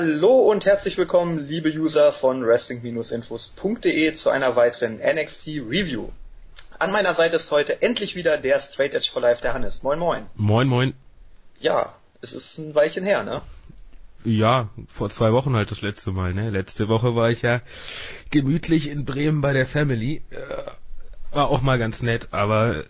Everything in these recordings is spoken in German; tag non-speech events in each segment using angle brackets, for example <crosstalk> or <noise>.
Hallo und herzlich willkommen, liebe User von Wrestling-Infos.de zu einer weiteren NXT Review. An meiner Seite ist heute endlich wieder der Straight Edge for Life, der Hannes. Moin, moin. Moin, moin. Ja, es ist ein Weilchen her, ne? Ja, vor zwei Wochen halt das letzte Mal, ne? Letzte Woche war ich ja gemütlich in Bremen bei der Family. Äh, war auch mal ganz nett, aber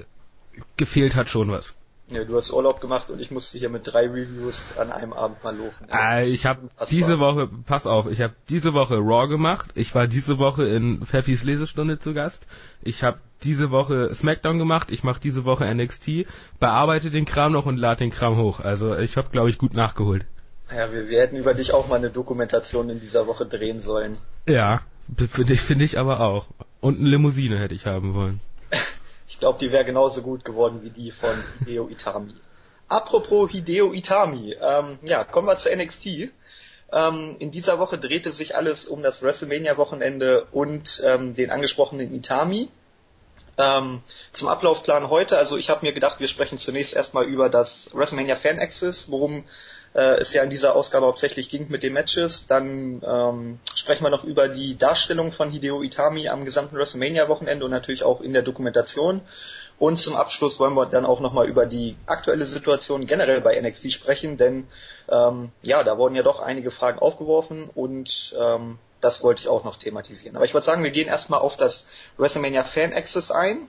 gefehlt hat schon was. Ja, du hast Urlaub gemacht und ich musste hier mit drei Reviews an einem Abend mal loben. Äh, ich habe diese Woche, pass auf, ich habe diese Woche Raw gemacht. Ich war diese Woche in Pfeffis Lesestunde zu Gast. Ich habe diese Woche SmackDown gemacht. Ich mache diese Woche NXT, bearbeite den Kram noch und lade den Kram hoch. Also ich habe, glaube ich, gut nachgeholt. Ja, wir, wir hätten über dich auch mal eine Dokumentation in dieser Woche drehen sollen. Ja, finde ich, find ich aber auch. Und eine Limousine hätte ich haben wollen. <laughs> Ich glaube, die wäre genauso gut geworden wie die von Hideo Itami. Apropos Hideo Itami, ähm, ja, kommen wir zu NXT. Ähm, in dieser Woche drehte sich alles um das WrestleMania-Wochenende und ähm, den angesprochenen Itami. Ähm, zum Ablaufplan heute, also ich habe mir gedacht, wir sprechen zunächst erstmal über das WrestleMania Fan Access, worum äh, es ja in dieser Ausgabe hauptsächlich ging mit den Matches. Dann ähm, sprechen wir noch über die Darstellung von Hideo Itami am gesamten WrestleMania-Wochenende und natürlich auch in der Dokumentation. Und zum Abschluss wollen wir dann auch nochmal über die aktuelle Situation generell bei NXT sprechen, denn ähm, ja, da wurden ja doch einige Fragen aufgeworfen und ähm, das wollte ich auch noch thematisieren. Aber ich würde sagen, wir gehen erstmal auf das WrestleMania Fan Access ein.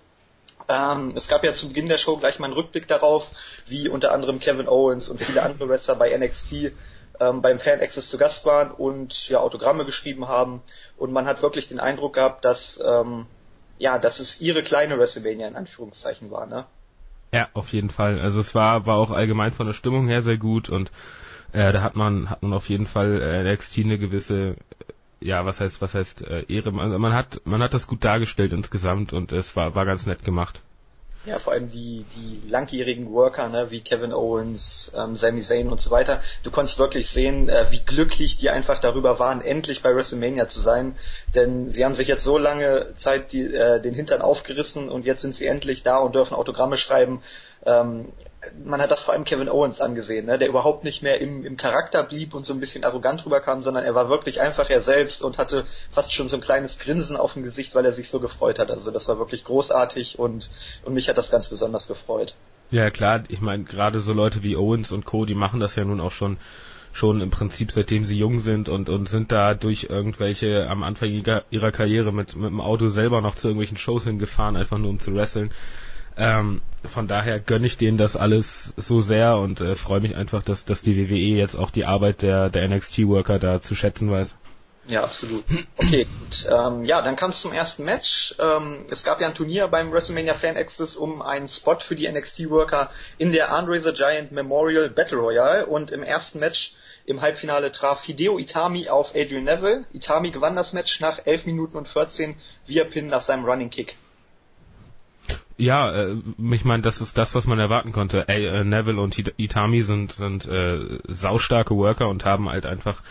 Ähm, es gab ja zu Beginn der Show gleich mal einen Rückblick darauf, wie unter anderem Kevin Owens und viele andere Wrestler bei NXT ähm, beim Fan Access zu Gast waren und ja Autogramme geschrieben haben. Und man hat wirklich den Eindruck gehabt, dass ähm, ja, dass es ihre kleine WrestleMania in Anführungszeichen war, ne? Ja, auf jeden Fall. Also es war war auch allgemein von der Stimmung her sehr gut und äh, da hat man hat man auf jeden Fall äh, NXT eine gewisse ja, was heißt, was heißt äh, Ehre? Man, man hat, man hat das gut dargestellt insgesamt und es war, war ganz nett gemacht. Ja, vor allem die, die langjährigen Worker, ne, wie Kevin Owens, ähm, Sami Zayn und so weiter. Du konntest wirklich sehen, äh, wie glücklich die einfach darüber waren, endlich bei WrestleMania zu sein. Denn sie haben sich jetzt so lange Zeit die, äh, den Hintern aufgerissen und jetzt sind sie endlich da und dürfen Autogramme schreiben. Ähm, man hat das vor allem Kevin Owens angesehen, ne, der überhaupt nicht mehr im, im Charakter blieb und so ein bisschen arrogant rüberkam, sondern er war wirklich einfach er selbst und hatte fast schon so ein kleines Grinsen auf dem Gesicht, weil er sich so gefreut hat. Also das war wirklich großartig und, und mich hat das ganz besonders gefreut. Ja klar, ich meine, gerade so Leute wie Owens und Co., die machen das ja nun auch schon schon im Prinzip seitdem sie jung sind und, und sind da durch irgendwelche am Anfang ihrer Karriere mit, mit dem Auto selber noch zu irgendwelchen Shows hingefahren, einfach nur um zu wresteln. Ähm, von daher gönne ich denen das alles so sehr und äh, freue mich einfach, dass, dass die WWE jetzt auch die Arbeit der, der NXT-Worker da zu schätzen weiß. Ja, absolut. Okay, gut. Ähm, ja, dann kam es zum ersten Match. Ähm, es gab ja ein Turnier beim WrestleMania Fan Access um einen Spot für die NXT-Worker in der Andre the Giant Memorial Battle Royale und im ersten Match im Halbfinale traf Hideo Itami auf Adrian Neville. Itami gewann das Match nach 11 Minuten und 14 via Pin nach seinem Running Kick. Ja, äh, ich meine, das ist das, was man erwarten konnte. Ey, äh, Neville und Itami sind, sind äh, saustarke Worker und haben halt einfach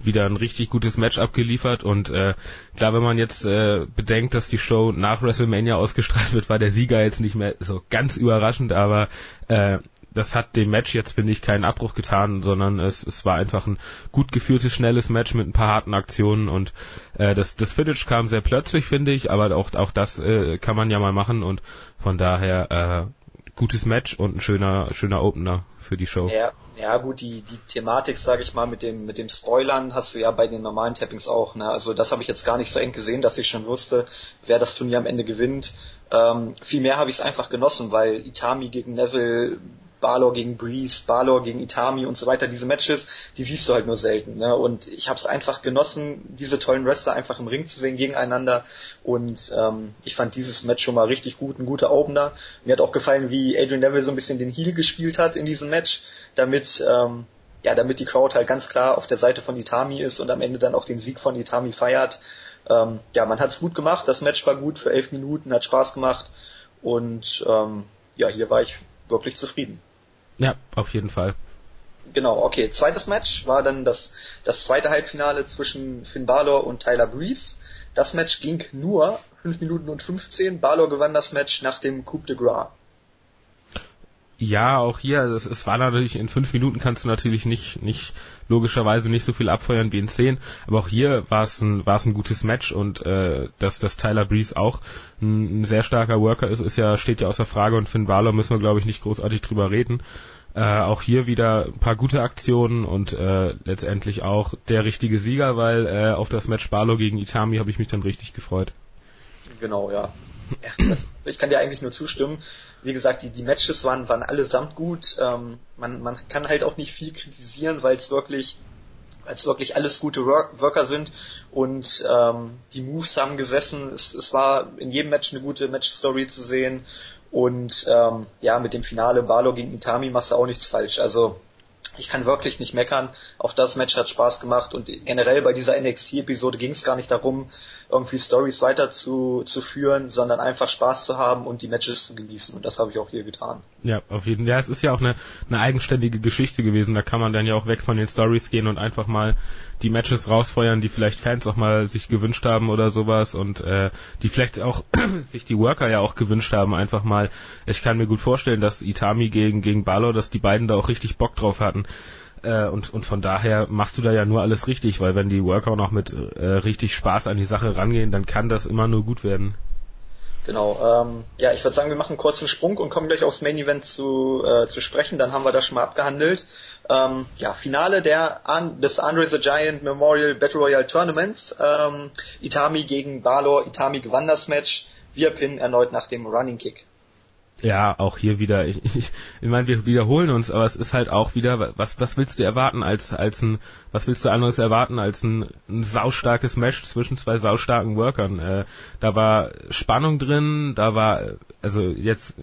wieder ein richtig gutes Match abgeliefert und äh, klar, wenn man jetzt äh, bedenkt, dass die Show nach WrestleMania ausgestrahlt wird, war der Sieger jetzt nicht mehr so ganz überraschend, aber äh, das hat dem Match jetzt, finde ich, keinen Abbruch getan, sondern es, es war einfach ein gut geführtes, schnelles Match mit ein paar harten Aktionen und äh, das, das Finish kam sehr plötzlich, finde ich, aber auch, auch das äh, kann man ja mal machen und von daher äh, gutes Match und ein schöner, schöner Opener für die Show. Ja, ja gut, die, die Thematik, sage ich mal, mit dem, mit dem Spoilern hast du ja bei den normalen Tappings auch. Ne? Also das habe ich jetzt gar nicht so eng gesehen, dass ich schon wusste, wer das Turnier am Ende gewinnt. Ähm, vielmehr habe ich es einfach genossen, weil Itami gegen Neville Balor gegen Breeze, Balor gegen Itami und so weiter, diese Matches, die siehst du halt nur selten. Ne? Und ich habe es einfach genossen, diese tollen Wrestler einfach im Ring zu sehen gegeneinander. Und ähm, ich fand dieses Match schon mal richtig gut, ein guter Opener. Mir hat auch gefallen, wie Adrian Neville so ein bisschen den Heel gespielt hat in diesem Match, damit ähm, ja, damit die Crowd halt ganz klar auf der Seite von Itami ist und am Ende dann auch den Sieg von Itami feiert. Ähm, ja, man hat's gut gemacht, das Match war gut für elf Minuten, hat Spaß gemacht und ähm, ja, hier war ich wirklich zufrieden. Ja, auf jeden Fall. Genau, okay. Zweites Match war dann das, das zweite Halbfinale zwischen Finn Balor und Tyler Breeze. Das Match ging nur 5 Minuten und 15. Balor gewann das Match nach dem Coup de Gras. Ja, auch hier, es, es war natürlich, in fünf Minuten kannst du natürlich nicht, nicht logischerweise nicht so viel abfeuern wie in 10, aber auch hier war es ein, war es ein gutes Match und äh, dass, dass Tyler Breeze auch ein, ein sehr starker Worker ist, ist ja, steht ja außer Frage und Finn Balor müssen wir glaube ich nicht großartig drüber reden. Äh, auch hier wieder ein paar gute Aktionen und äh, letztendlich auch der richtige Sieger, weil äh, auf das Match Balor gegen Itami habe ich mich dann richtig gefreut. Genau, ja. Ja das, ich kann dir eigentlich nur zustimmen. Wie gesagt, die, die Matches waren, waren allesamt gut. Ähm, man, man kann halt auch nicht viel kritisieren, weil es wirklich wirklich alles gute Work Worker sind und ähm, die Moves haben gesessen. Es, es war in jedem Match eine gute Match-Story zu sehen und ähm, ja, mit dem Finale Barlow gegen Itami machst du auch nichts falsch. Also ich kann wirklich nicht meckern. Auch das Match hat Spaß gemacht und generell bei dieser NXT-Episode ging es gar nicht darum, irgendwie Stories weiter zu, zu führen, sondern einfach Spaß zu haben und die Matches zu genießen. Und das habe ich auch hier getan. Ja, auf jeden Fall. Ja, es ist ja auch eine, eine eigenständige Geschichte gewesen. Da kann man dann ja auch weg von den Stories gehen und einfach mal die Matches rausfeuern, die vielleicht Fans auch mal sich gewünscht haben oder sowas und äh, die vielleicht auch <clears throat> sich die Worker ja auch gewünscht haben, einfach mal. Ich kann mir gut vorstellen, dass Itami gegen gegen Balor, dass die beiden da auch richtig Bock drauf hatten. Äh, und, und von daher machst du da ja nur alles richtig, weil wenn die Worker noch mit äh, richtig Spaß an die Sache rangehen, dann kann das immer nur gut werden. Genau, ähm, ja, ich würde sagen, wir machen einen kurzen Sprung und kommen gleich aufs Main Event zu, äh, zu sprechen, dann haben wir das schon mal abgehandelt. Ähm, ja, Finale der An des Andre the Giant Memorial Battle Royale Tournaments. Ähm, Itami gegen Balor, Itami gewann das Match, wir pinnen erneut nach dem Running Kick. Ja, auch hier wieder, ich, ich, ich meine, wir wiederholen uns, aber es ist halt auch wieder, was, was willst du erwarten als, als ein, was willst du anderes erwarten als ein, ein saustarkes Match zwischen zwei saustarken Workern? Äh, da war Spannung drin, da war, also jetzt,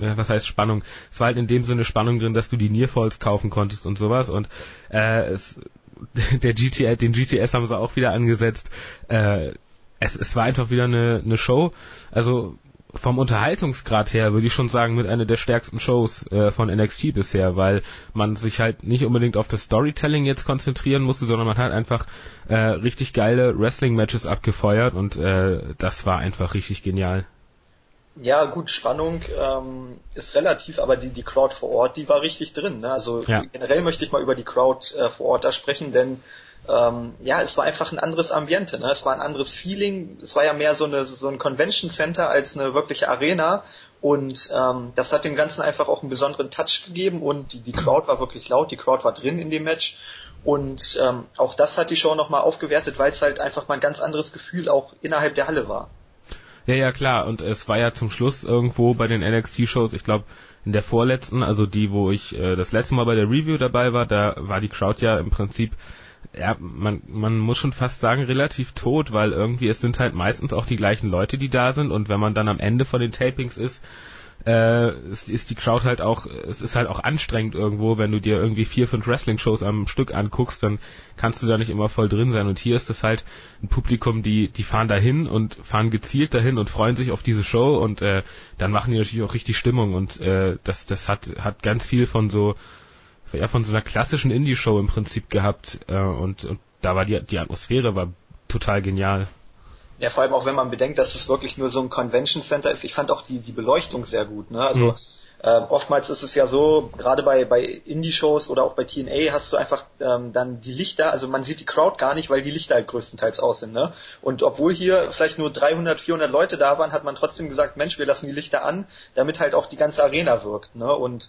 äh, was heißt Spannung? Es war halt in dem Sinne Spannung drin, dass du die Nearfalls kaufen konntest und sowas und, äh, es, <laughs> der GTA, den GTS haben sie auch wieder angesetzt, äh, es, es war einfach wieder eine, eine Show, also vom Unterhaltungsgrad her würde ich schon sagen mit einer der stärksten Shows äh, von NXT bisher, weil man sich halt nicht unbedingt auf das Storytelling jetzt konzentrieren musste, sondern man hat einfach äh, richtig geile Wrestling-Matches abgefeuert und äh, das war einfach richtig genial. Ja, gut, Spannung ähm, ist relativ, aber die, die Crowd vor Ort, die war richtig drin. Ne? Also ja. generell möchte ich mal über die Crowd äh, vor Ort da sprechen, denn ähm, ja, es war einfach ein anderes Ambiente, ne? es war ein anderes Feeling, es war ja mehr so, eine, so ein Convention Center als eine wirkliche Arena und ähm, das hat dem Ganzen einfach auch einen besonderen Touch gegeben und die, die Crowd war wirklich laut, die Crowd war drin in dem Match und ähm, auch das hat die Show nochmal aufgewertet, weil es halt einfach mal ein ganz anderes Gefühl auch innerhalb der Halle war. Ja, ja, klar. Und es war ja zum Schluss irgendwo bei den NXT-Shows, ich glaube, in der vorletzten, also die, wo ich äh, das letzte Mal bei der Review dabei war, da war die Crowd ja im Prinzip ja, man, man muss schon fast sagen, relativ tot, weil irgendwie es sind halt meistens auch die gleichen Leute, die da sind. Und wenn man dann am Ende von den Tapings ist, äh, ist, ist die Crowd halt auch, es ist halt auch anstrengend irgendwo, wenn du dir irgendwie vier, fünf Wrestling-Shows am Stück anguckst, dann kannst du da nicht immer voll drin sein. Und hier ist das halt ein Publikum, die, die fahren dahin und fahren gezielt dahin und freuen sich auf diese Show. Und äh, dann machen die natürlich auch richtig Stimmung. Und äh, das, das hat, hat ganz viel von so ja, von so einer klassischen Indie-Show im Prinzip gehabt äh, und, und da war die, die Atmosphäre war total genial. Ja, vor allem auch wenn man bedenkt, dass es wirklich nur so ein Convention Center ist. Ich fand auch die, die Beleuchtung sehr gut. Ne? Also mhm. äh, oftmals ist es ja so, gerade bei, bei Indie-Shows oder auch bei TNA hast du einfach ähm, dann die Lichter, also man sieht die Crowd gar nicht, weil die Lichter halt größtenteils aus sind. Ne? Und obwohl hier vielleicht nur 300, 400 Leute da waren, hat man trotzdem gesagt, Mensch, wir lassen die Lichter an, damit halt auch die ganze Arena wirkt. Ne? Und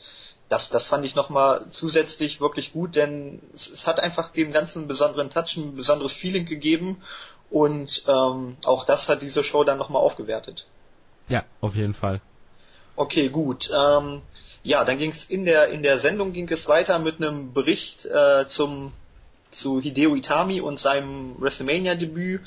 das, das fand ich nochmal zusätzlich wirklich gut, denn es, es, hat einfach dem ganzen besonderen Touch, ein besonderes Feeling gegeben und ähm, auch das hat diese Show dann nochmal aufgewertet. Ja, auf jeden Fall. Okay, gut. Ähm, ja, dann ging es in der in der Sendung ging es weiter mit einem Bericht äh, zum zu Hideo Itami und seinem WrestleMania Debüt.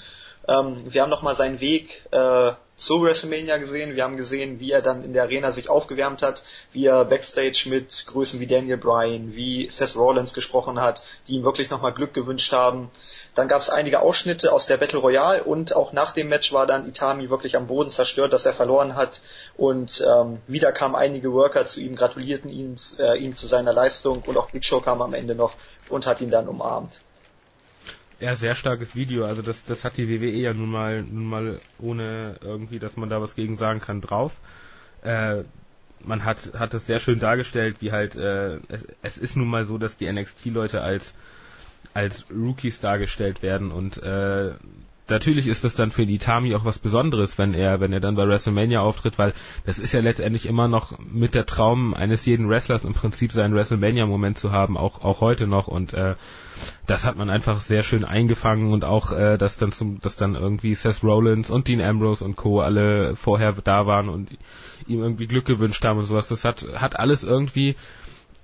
Ähm, wir haben nochmal seinen Weg äh, zu WrestleMania gesehen. Wir haben gesehen, wie er dann in der Arena sich aufgewärmt hat, wie er backstage mit Größen wie Daniel Bryan, wie Seth Rollins gesprochen hat, die ihm wirklich nochmal Glück gewünscht haben. Dann gab es einige Ausschnitte aus der Battle Royale und auch nach dem Match war dann Itami wirklich am Boden zerstört, dass er verloren hat und ähm, wieder kamen einige Worker zu ihm, gratulierten ihn, äh, ihm zu seiner Leistung und auch Big Show kam am Ende noch und hat ihn dann umarmt. Ja, sehr starkes Video. Also das, das hat die WWE ja nun mal, nun mal ohne irgendwie, dass man da was gegen sagen kann, drauf. Äh, man hat, hat das sehr schön dargestellt, wie halt, äh, es, es ist nun mal so, dass die NXT-Leute als als Rookies dargestellt werden und äh, natürlich ist das dann für Itami auch was Besonderes, wenn er, wenn er dann bei WrestleMania auftritt, weil das ist ja letztendlich immer noch mit der Traum eines jeden Wrestlers im Prinzip seinen WrestleMania-Moment zu haben, auch, auch heute noch und äh, das hat man einfach sehr schön eingefangen und auch, äh, dass dann zum, dass dann irgendwie Seth Rollins und Dean Ambrose und Co. alle vorher da waren und ihm irgendwie Glück gewünscht haben und sowas. Das hat, hat alles irgendwie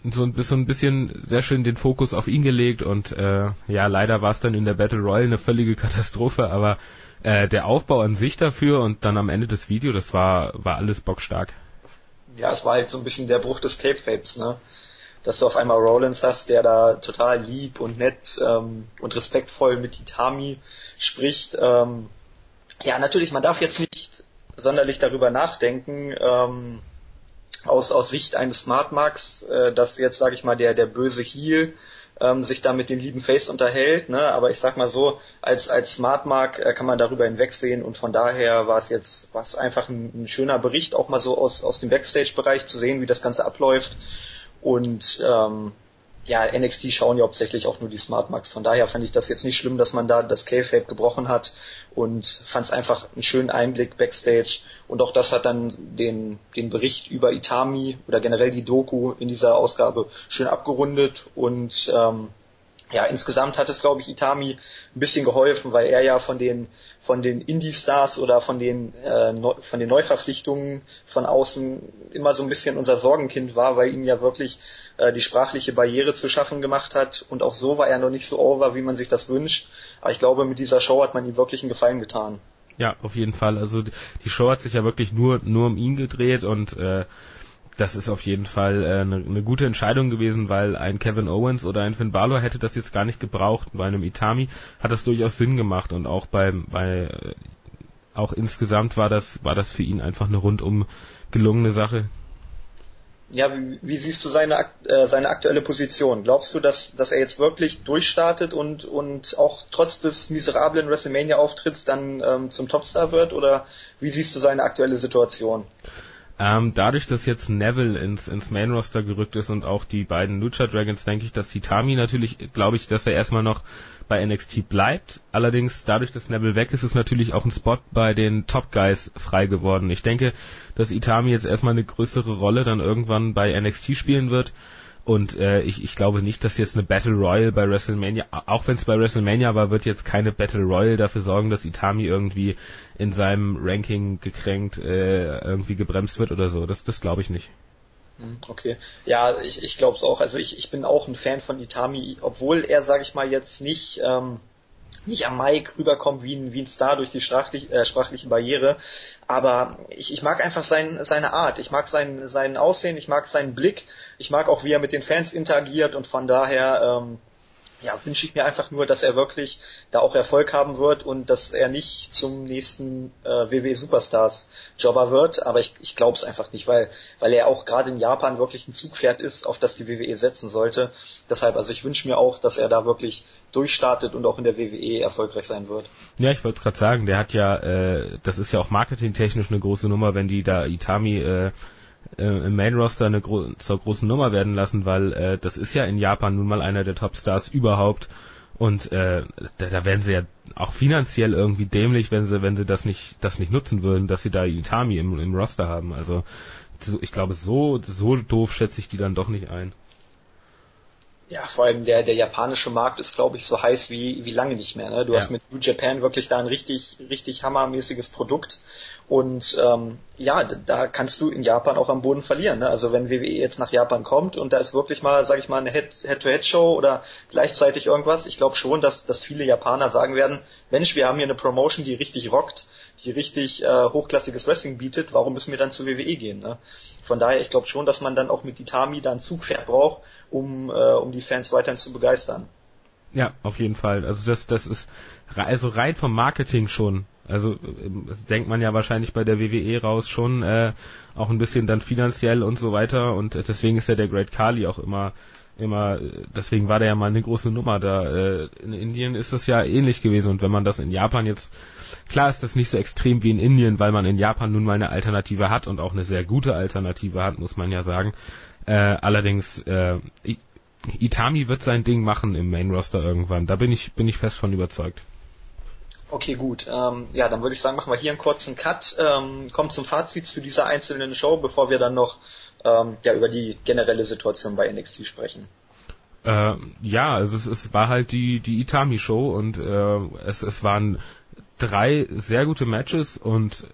so ein bisschen, ein bisschen sehr schön den Fokus auf ihn gelegt und äh, ja, leider war es dann in der Battle Royale eine völlige <laughs> Katastrophe, aber äh, der Aufbau an sich dafür und dann am Ende des Videos, das war, war alles bockstark. Ja, es war halt so ein bisschen der Bruch des Cape Fapes, ne? Dass du auf einmal Rollins hast, der da total lieb und nett ähm, und respektvoll mit Itami spricht. Ähm, ja, natürlich, man darf jetzt nicht sonderlich darüber nachdenken, ähm, aus, aus Sicht eines Smart Marks, äh, dass jetzt, sage ich mal, der, der böse Heel ähm, sich da mit dem lieben Face unterhält, ne? aber ich sag mal so, als, als Smart Mark äh, kann man darüber hinwegsehen und von daher war es jetzt war es einfach ein, ein schöner Bericht, auch mal so aus, aus dem Backstage-Bereich zu sehen, wie das Ganze abläuft und ähm, ja, NXT schauen ja hauptsächlich auch nur die Smart Marks. Von daher fand ich das jetzt nicht schlimm, dass man da das K-Fape gebrochen hat und fand es einfach einen schönen Einblick backstage. Und auch das hat dann den, den Bericht über Itami oder generell die Doku in dieser Ausgabe schön abgerundet und ähm, ja, insgesamt hat es, glaube ich, Itami ein bisschen geholfen, weil er ja von den von den Indie-Stars oder von den äh, Neu von den Neuverpflichtungen von außen immer so ein bisschen unser Sorgenkind war, weil ihm ja wirklich äh, die sprachliche Barriere zu schaffen gemacht hat und auch so war er noch nicht so over, wie man sich das wünscht. Aber ich glaube, mit dieser Show hat man ihm wirklich einen Gefallen getan. Ja, auf jeden Fall. Also die Show hat sich ja wirklich nur nur um ihn gedreht und äh, das ist auf jeden Fall äh, eine, eine gute Entscheidung gewesen, weil ein Kevin Owens oder ein Finn Balor hätte das jetzt gar nicht gebraucht. Bei einem Itami hat das durchaus Sinn gemacht und auch beim bei äh, auch insgesamt war das war das für ihn einfach eine rundum gelungene Sache. Ja, wie, wie siehst du seine äh, seine aktuelle Position? Glaubst du, dass dass er jetzt wirklich durchstartet und und auch trotz des miserablen WrestleMania Auftritts dann ähm, zum Topstar wird oder wie siehst du seine aktuelle Situation? Ähm, dadurch, dass jetzt Neville ins, ins Main Roster gerückt ist und auch die beiden Lucha Dragons, denke ich, dass Hitami natürlich, glaube ich, dass er erstmal noch bei NXT bleibt. Allerdings, dadurch, dass Neville weg ist, ist natürlich auch ein Spot bei den Top Guys frei geworden. Ich denke, dass Itami jetzt erstmal eine größere Rolle dann irgendwann bei NXT spielen wird. Und äh, ich, ich glaube nicht, dass jetzt eine Battle Royale bei WrestleMania, auch wenn es bei WrestleMania war, wird jetzt keine Battle Royale dafür sorgen, dass Itami irgendwie in seinem Ranking gekränkt äh, irgendwie gebremst wird oder so. Das, das glaube ich nicht. Hm, okay. Ja, ich, ich glaube es auch. Also ich, ich bin auch ein Fan von Itami, obwohl er, sage ich mal, jetzt nicht ähm, nicht am Mic rüberkommt wie ein, wie ein Star durch die sprachlich, äh, sprachliche Barriere. Aber ich, ich mag einfach sein, seine Art. Ich mag sein, sein Aussehen, ich mag seinen Blick, ich mag auch, wie er mit den Fans interagiert und von daher ähm, ja, wünsche ich mir einfach nur, dass er wirklich da auch Erfolg haben wird und dass er nicht zum nächsten äh, WWE Superstars Jobber wird, aber ich, ich glaube es einfach nicht, weil, weil er auch gerade in Japan wirklich ein Zugpferd ist, auf das die WWE setzen sollte. Deshalb, also ich wünsche mir auch, dass er da wirklich durchstartet und auch in der WWE erfolgreich sein wird. Ja, ich wollte es gerade sagen, der hat ja, äh, das ist ja auch marketingtechnisch eine große Nummer, wenn die da Itami äh, äh, im Main Roster eine gro zur großen Nummer werden lassen, weil äh, das ist ja in Japan nun mal einer der Topstars überhaupt und äh, da, da werden sie ja auch finanziell irgendwie dämlich, wenn sie wenn sie das nicht das nicht nutzen würden, dass sie da Itami im, im Roster haben. Also ich glaube so so doof schätze ich die dann doch nicht ein. Ja, vor allem der, der japanische Markt ist, glaube ich, so heiß wie, wie lange nicht mehr. Ne? Du ja. hast mit New Japan wirklich da ein richtig, richtig hammermäßiges Produkt. Und ähm, ja, da kannst du in Japan auch am Boden verlieren. Ne? Also wenn WWE jetzt nach Japan kommt und da ist wirklich mal, sage ich mal, eine Head-to-Head-Show oder gleichzeitig irgendwas, ich glaube schon, dass, dass viele Japaner sagen werden, Mensch, wir haben hier eine Promotion, die richtig rockt, die richtig äh, hochklassiges Wrestling bietet, warum müssen wir dann zu WWE gehen? Ne? Von daher, ich glaube schon, dass man dann auch mit Itami da ein Zugpferd braucht, um, äh, um die Fans weiterhin zu begeistern. Ja, auf jeden Fall. Also das, das ist also rein vom Marketing schon. Also äh, denkt man ja wahrscheinlich bei der WWE raus schon äh, auch ein bisschen dann finanziell und so weiter und äh, deswegen ist ja der Great Kali auch immer immer deswegen war der ja mal eine große Nummer da äh, in Indien ist das ja ähnlich gewesen und wenn man das in Japan jetzt klar ist das nicht so extrem wie in Indien weil man in Japan nun mal eine Alternative hat und auch eine sehr gute Alternative hat muss man ja sagen äh, allerdings, äh, Itami wird sein Ding machen im Main Roster irgendwann. Da bin ich, bin ich fest von überzeugt. Okay, gut. Ähm, ja, dann würde ich sagen, machen wir hier einen kurzen Cut, ähm, kommen zum Fazit zu dieser einzelnen Show, bevor wir dann noch ähm, ja, über die generelle Situation bei NXT sprechen. Äh, ja, also es, es war halt die, die Itami-Show und äh, es, es waren drei sehr gute Matches und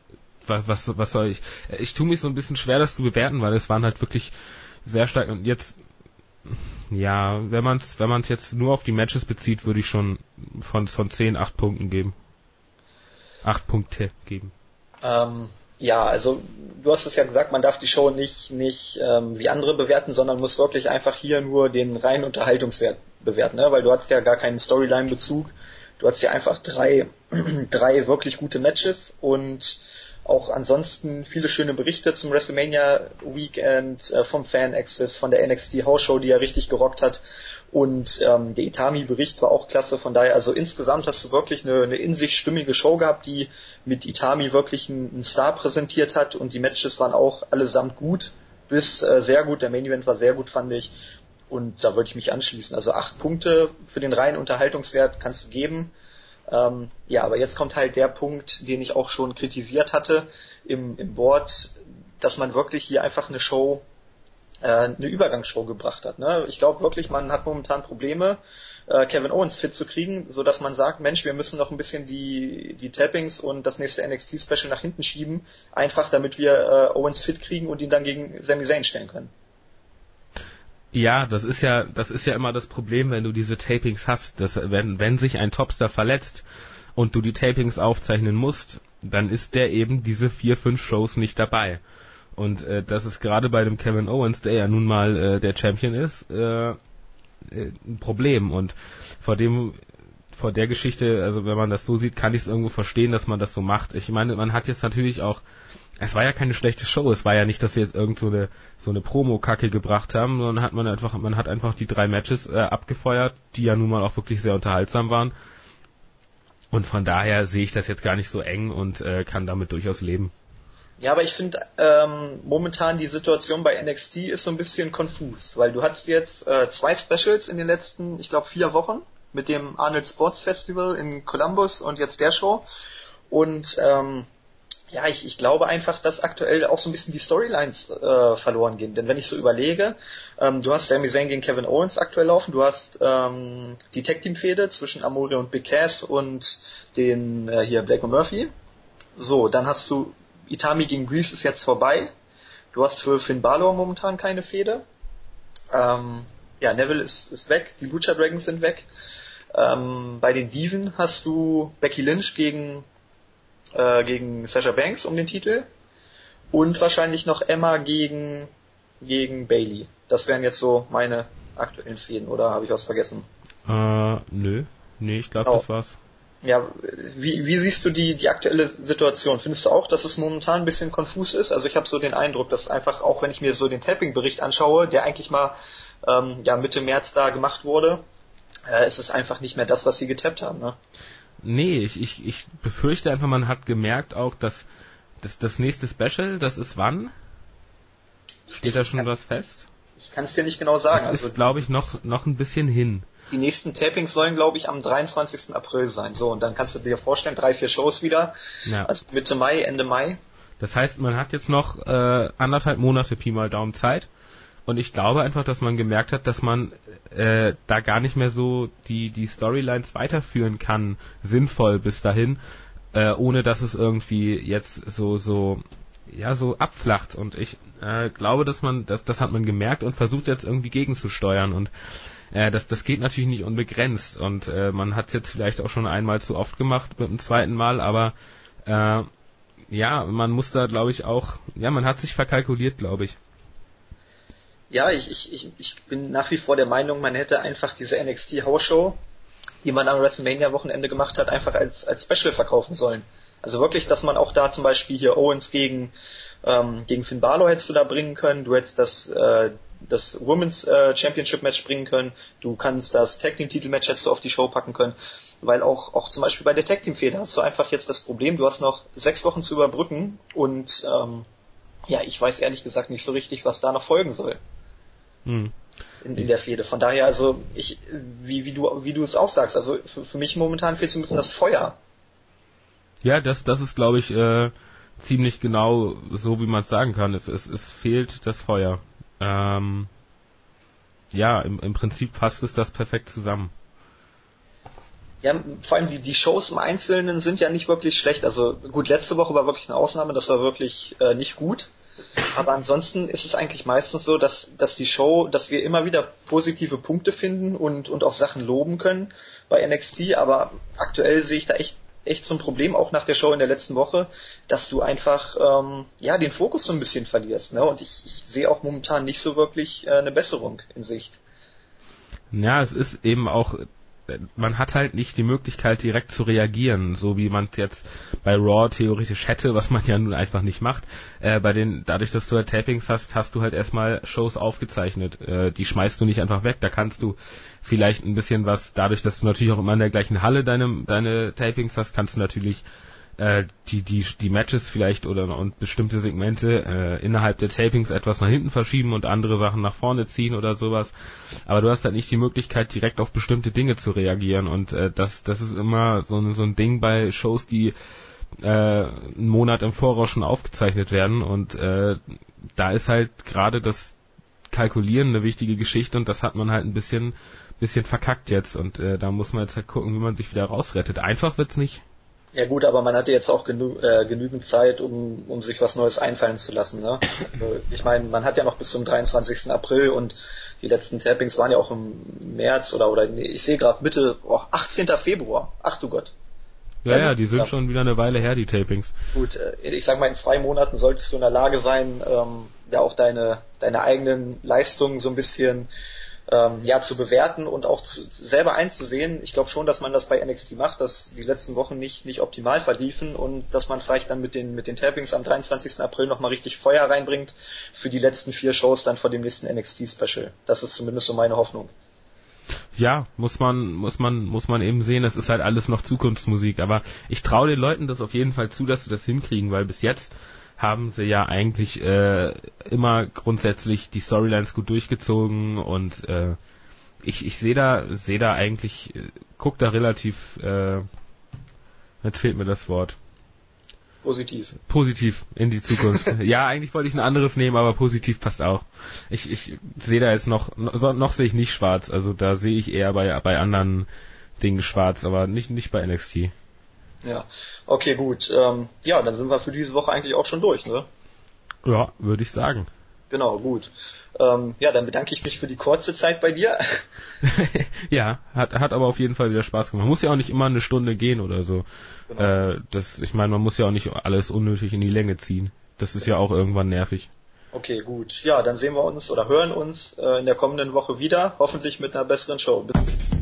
was, was, was soll ich? Ich tue mich so ein bisschen schwer, das zu bewerten, weil es waren halt wirklich sehr stark und jetzt ja, wenn man es wenn man's jetzt nur auf die Matches bezieht, würde ich schon von, von 10, 8 Punkten geben. 8 Punkte geben. Ähm, ja, also du hast es ja gesagt, man darf die Show nicht, nicht ähm, wie andere bewerten, sondern muss wirklich einfach hier nur den reinen Unterhaltungswert bewerten, ne? weil du hast ja gar keinen Storyline-Bezug. Du hast ja einfach drei, <clears throat> drei wirklich gute Matches und auch ansonsten viele schöne Berichte zum WrestleMania Weekend äh, vom Fan Access, von der NXT House Show, die ja richtig gerockt hat. Und ähm, der Itami-Bericht war auch klasse. Von daher, also insgesamt hast du wirklich eine, eine in sich stimmige Show gehabt, die mit Itami wirklich einen, einen Star präsentiert hat. Und die Matches waren auch allesamt gut, bis äh, sehr gut. Der Main Event war sehr gut, fand ich. Und da würde ich mich anschließen. Also acht Punkte für den reinen Unterhaltungswert kannst du geben. Ähm, ja, aber jetzt kommt halt der Punkt, den ich auch schon kritisiert hatte im, im Board, dass man wirklich hier einfach eine Show, äh, eine Übergangsshow gebracht hat. Ne? Ich glaube wirklich, man hat momentan Probleme, äh, Kevin Owens fit zu kriegen, so dass man sagt, Mensch, wir müssen noch ein bisschen die, die Tappings und das nächste NXT-Special nach hinten schieben, einfach damit wir äh, Owens fit kriegen und ihn dann gegen Sami Zayn stellen können. Ja, das ist ja, das ist ja immer das Problem, wenn du diese Tapings hast, dass wenn, wenn sich ein Topstar verletzt und du die Tapings aufzeichnen musst, dann ist der eben diese vier, fünf Shows nicht dabei. Und äh, das ist gerade bei dem Kevin Owens, der ja nun mal äh, der Champion ist, äh, äh ein Problem. Und vor dem, vor der Geschichte, also wenn man das so sieht, kann ich es irgendwo verstehen, dass man das so macht. Ich meine, man hat jetzt natürlich auch es war ja keine schlechte Show. Es war ja nicht, dass sie jetzt irgend so eine, so eine Promo-Kacke gebracht haben, sondern hat man einfach, man hat einfach die drei Matches äh, abgefeuert, die ja nun mal auch wirklich sehr unterhaltsam waren. Und von daher sehe ich das jetzt gar nicht so eng und äh, kann damit durchaus leben. Ja, aber ich finde ähm, momentan die Situation bei NXT ist so ein bisschen konfus, weil du hattest jetzt äh, zwei Specials in den letzten, ich glaube, vier Wochen mit dem Arnold Sports Festival in Columbus und jetzt der Show. Und ähm, ja, ich, ich glaube einfach, dass aktuell auch so ein bisschen die Storylines äh, verloren gehen. Denn wenn ich so überlege, ähm, du hast Sami Zayn gegen Kevin Owens aktuell laufen, du hast ähm, die Tag Team Fehde zwischen Amore und Big Cass und den äh, hier Blake und Murphy. So, dann hast du Itami gegen Grease ist jetzt vorbei. Du hast für Finn Balor momentan keine Fehde. Ähm, ja, Neville ist, ist weg, die Lucha Dragons sind weg. Ähm, bei den Diven hast du Becky Lynch gegen äh, gegen Sasha Banks um den Titel und wahrscheinlich noch Emma gegen gegen Bailey. Das wären jetzt so meine aktuellen Fäden, oder habe ich was vergessen? Äh, nö. Nee, ich glaube, oh. das war's. Ja, wie, wie siehst du die, die aktuelle Situation? Findest du auch, dass es momentan ein bisschen konfus ist? Also ich habe so den Eindruck, dass einfach, auch wenn ich mir so den Tapping-Bericht anschaue, der eigentlich mal ähm, ja, Mitte März da gemacht wurde, äh, ist es einfach nicht mehr das, was sie getappt haben. Ne? Nee, ich, ich, ich befürchte einfach, man hat gemerkt auch, dass das, das nächste Special, das ist wann? Steht da schon kann, was fest? Ich kann es dir nicht genau sagen. Das also, ist, glaube ich, noch, noch ein bisschen hin. Die nächsten Tapings sollen, glaube ich, am 23. April sein. So, und dann kannst du dir vorstellen, drei, vier Shows wieder. Ja. Also Mitte Mai, Ende Mai. Das heißt, man hat jetzt noch äh, anderthalb Monate Pi mal Daumen Zeit. Und ich glaube einfach, dass man gemerkt hat, dass man äh, da gar nicht mehr so die, die Storylines weiterführen kann, sinnvoll bis dahin, äh, ohne dass es irgendwie jetzt so, so, ja, so abflacht. Und ich äh, glaube, dass man, das, das hat man gemerkt und versucht jetzt irgendwie gegenzusteuern. Und äh, das, das geht natürlich nicht unbegrenzt. Und äh, man hat es jetzt vielleicht auch schon einmal zu oft gemacht mit dem zweiten Mal, aber äh, ja, man muss da, glaube ich, auch, ja, man hat sich verkalkuliert, glaube ich ja, ich, ich, ich, ich bin nach wie vor der Meinung, man hätte einfach diese NXT House Show, die man am WrestleMania Wochenende gemacht hat, einfach als, als Special verkaufen sollen. Also wirklich, dass man auch da zum Beispiel hier Owens gegen, ähm, gegen Finn Balor hättest du da bringen können, du hättest das, äh, das Women's äh, Championship Match bringen können, du kannst das Tag Team Titel Match hättest du auf die Show packen können, weil auch, auch zum Beispiel bei der Tag Team Fehde hast du einfach jetzt das Problem, du hast noch sechs Wochen zu überbrücken und ähm, ja, ich weiß ehrlich gesagt nicht so richtig, was da noch folgen soll. Hm. in, in der Fehde. Von daher, also ich, wie, wie du, wie du es auch sagst, also für, für mich momentan fehlt so ein bisschen das Feuer. Ja, das, das ist, glaube ich, äh, ziemlich genau so, wie man es sagen kann. Es, es, es fehlt das Feuer. Ähm, ja, im, im Prinzip passt es das perfekt zusammen. Ja, vor allem die, die Shows im Einzelnen sind ja nicht wirklich schlecht. Also gut, letzte Woche war wirklich eine Ausnahme, das war wirklich äh, nicht gut. Aber ansonsten ist es eigentlich meistens so, dass, dass die Show, dass wir immer wieder positive Punkte finden und, und auch Sachen loben können bei NXT, aber aktuell sehe ich da echt echt so ein Problem, auch nach der Show in der letzten Woche, dass du einfach ähm, ja den Fokus so ein bisschen verlierst. Ne? Und ich, ich sehe auch momentan nicht so wirklich äh, eine Besserung in Sicht. Ja, es ist eben auch man hat halt nicht die Möglichkeit direkt zu reagieren, so wie man jetzt bei Raw theoretisch hätte, was man ja nun einfach nicht macht. Äh, bei den, dadurch, dass du halt Tapings hast, hast du halt erstmal Shows aufgezeichnet. Äh, die schmeißt du nicht einfach weg. Da kannst du vielleicht ein bisschen was, dadurch, dass du natürlich auch immer in der gleichen Halle deine, deine Tapings hast, kannst du natürlich äh, die, die, die Matches vielleicht oder und bestimmte Segmente äh, innerhalb der Tapings etwas nach hinten verschieben und andere Sachen nach vorne ziehen oder sowas. Aber du hast halt nicht die Möglichkeit, direkt auf bestimmte Dinge zu reagieren. Und äh, das, das ist immer so, ein so ein Ding bei Shows, die äh, einen Monat im Voraus schon aufgezeichnet werden. Und äh, da ist halt gerade das Kalkulieren eine wichtige Geschichte und das hat man halt ein bisschen bisschen verkackt jetzt und äh, da muss man jetzt halt gucken, wie man sich wieder rausrettet. Einfach wird's nicht. Ja gut, aber man hatte jetzt auch genü äh, genügend Zeit, um, um sich was Neues einfallen zu lassen. Ne? Also, ich meine, man hat ja noch bis zum 23. April und die letzten Tappings waren ja auch im März oder oder nee, ich sehe gerade Mitte oh, 18. Februar. Ach du Gott. Ja, ja, die sind ja. schon wieder eine Weile her, die Tapings. Gut, äh, ich sag mal, in zwei Monaten solltest du in der Lage sein, ähm, ja auch deine, deine eigenen Leistungen so ein bisschen ähm, ja zu bewerten und auch zu, selber einzusehen. Ich glaube schon, dass man das bei NXT macht, dass die letzten Wochen nicht nicht optimal verliefen und dass man vielleicht dann mit den mit den Tappings am 23. April nochmal richtig Feuer reinbringt für die letzten vier Shows dann vor dem nächsten NXT Special. Das ist zumindest so meine Hoffnung. Ja, muss man, muss man, muss man eben sehen, das ist halt alles noch Zukunftsmusik, aber ich traue den Leuten das auf jeden Fall zu, dass sie das hinkriegen, weil bis jetzt haben sie ja eigentlich äh, immer grundsätzlich die Storylines gut durchgezogen und äh, ich, ich sehe da sehe da eigentlich äh, guck da relativ äh, jetzt fehlt mir das Wort. Positiv. Positiv in die Zukunft. <laughs> Ja eigentlich wollte ich ein anderes nehmen aber positiv passt auch. Ich ich sehe da jetzt noch noch, noch sehe ich nicht schwarz. Also da sehe ich eher bei bei anderen Dingen schwarz aber nicht nicht bei NXT ja, okay, gut. Ähm, ja, dann sind wir für diese Woche eigentlich auch schon durch, ne? Ja, würde ich sagen. Genau, gut. Ähm, ja, dann bedanke ich mich für die kurze Zeit bei dir. <laughs> ja, hat, hat aber auf jeden Fall wieder Spaß gemacht. Man muss ja auch nicht immer eine Stunde gehen oder so. Genau. Äh, das, ich meine, man muss ja auch nicht alles unnötig in die Länge ziehen. Das ist ja auch irgendwann nervig. Okay, gut. Ja, dann sehen wir uns oder hören uns äh, in der kommenden Woche wieder, hoffentlich mit einer besseren Show. Bis